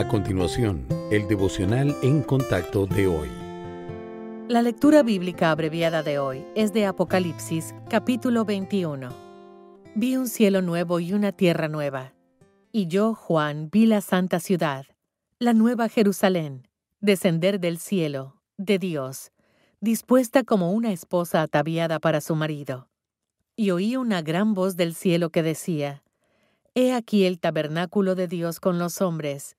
A continuación, el devocional en contacto de hoy. La lectura bíblica abreviada de hoy es de Apocalipsis, capítulo 21. Vi un cielo nuevo y una tierra nueva. Y yo, Juan, vi la santa ciudad, la nueva Jerusalén, descender del cielo, de Dios, dispuesta como una esposa ataviada para su marido. Y oí una gran voz del cielo que decía, He aquí el tabernáculo de Dios con los hombres,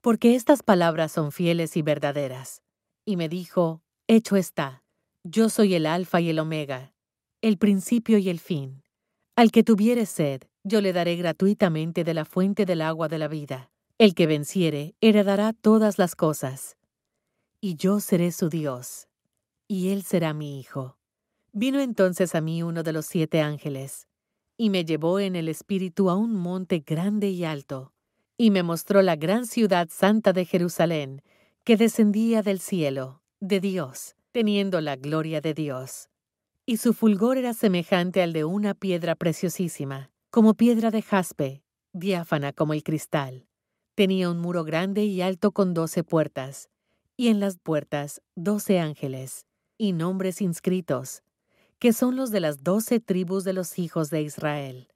porque estas palabras son fieles y verdaderas. Y me dijo, Hecho está, yo soy el Alfa y el Omega, el principio y el fin. Al que tuviere sed, yo le daré gratuitamente de la fuente del agua de la vida. El que venciere, heredará todas las cosas. Y yo seré su Dios, y él será mi hijo. Vino entonces a mí uno de los siete ángeles, y me llevó en el espíritu a un monte grande y alto, y me mostró la gran ciudad santa de Jerusalén, que descendía del cielo, de Dios, teniendo la gloria de Dios. Y su fulgor era semejante al de una piedra preciosísima, como piedra de jaspe, diáfana como el cristal. Tenía un muro grande y alto con doce puertas, y en las puertas doce ángeles, y nombres inscritos, que son los de las doce tribus de los hijos de Israel.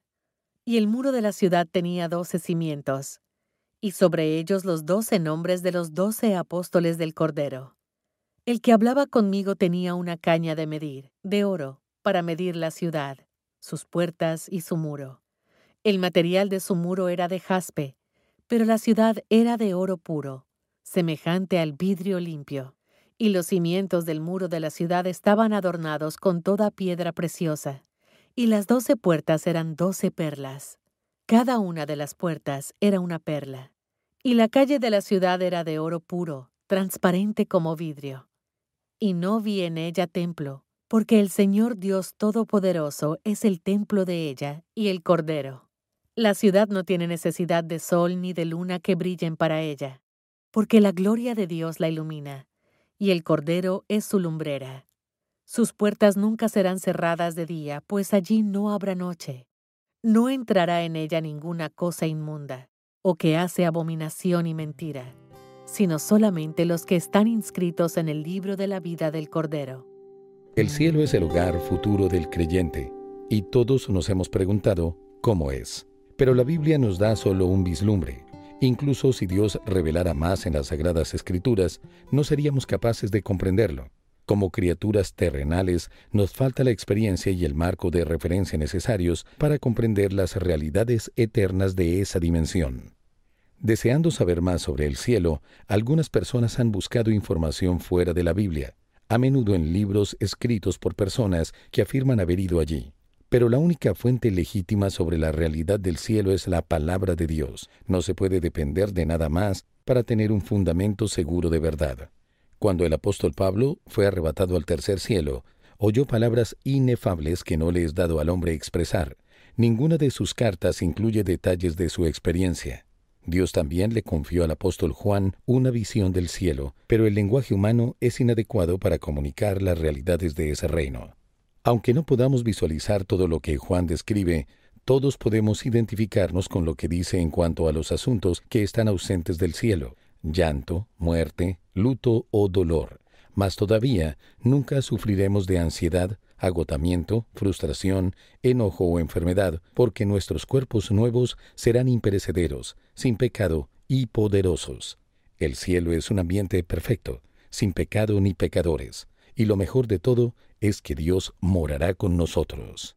Y el muro de la ciudad tenía doce cimientos, y sobre ellos los doce nombres de los doce apóstoles del Cordero. El que hablaba conmigo tenía una caña de medir, de oro, para medir la ciudad, sus puertas y su muro. El material de su muro era de jaspe, pero la ciudad era de oro puro, semejante al vidrio limpio, y los cimientos del muro de la ciudad estaban adornados con toda piedra preciosa, y las doce puertas eran doce perlas. Cada una de las puertas era una perla, y la calle de la ciudad era de oro puro, transparente como vidrio y no vi en ella templo, porque el Señor Dios Todopoderoso es el templo de ella y el Cordero. La ciudad no tiene necesidad de sol ni de luna que brillen para ella, porque la gloria de Dios la ilumina, y el Cordero es su lumbrera. Sus puertas nunca serán cerradas de día, pues allí no habrá noche. No entrará en ella ninguna cosa inmunda, o que hace abominación y mentira sino solamente los que están inscritos en el libro de la vida del Cordero. El cielo es el hogar futuro del creyente, y todos nos hemos preguntado cómo es. Pero la Biblia nos da solo un vislumbre. Incluso si Dios revelara más en las Sagradas Escrituras, no seríamos capaces de comprenderlo. Como criaturas terrenales, nos falta la experiencia y el marco de referencia necesarios para comprender las realidades eternas de esa dimensión. Deseando saber más sobre el cielo, algunas personas han buscado información fuera de la Biblia, a menudo en libros escritos por personas que afirman haber ido allí. Pero la única fuente legítima sobre la realidad del cielo es la palabra de Dios. No se puede depender de nada más para tener un fundamento seguro de verdad. Cuando el apóstol Pablo fue arrebatado al tercer cielo, oyó palabras inefables que no le es dado al hombre expresar. Ninguna de sus cartas incluye detalles de su experiencia. Dios también le confió al apóstol Juan una visión del cielo, pero el lenguaje humano es inadecuado para comunicar las realidades de ese reino. Aunque no podamos visualizar todo lo que Juan describe, todos podemos identificarnos con lo que dice en cuanto a los asuntos que están ausentes del cielo, llanto, muerte, luto o dolor. Mas todavía nunca sufriremos de ansiedad, agotamiento, frustración, enojo o enfermedad, porque nuestros cuerpos nuevos serán imperecederos, sin pecado y poderosos. El cielo es un ambiente perfecto, sin pecado ni pecadores, y lo mejor de todo es que Dios morará con nosotros.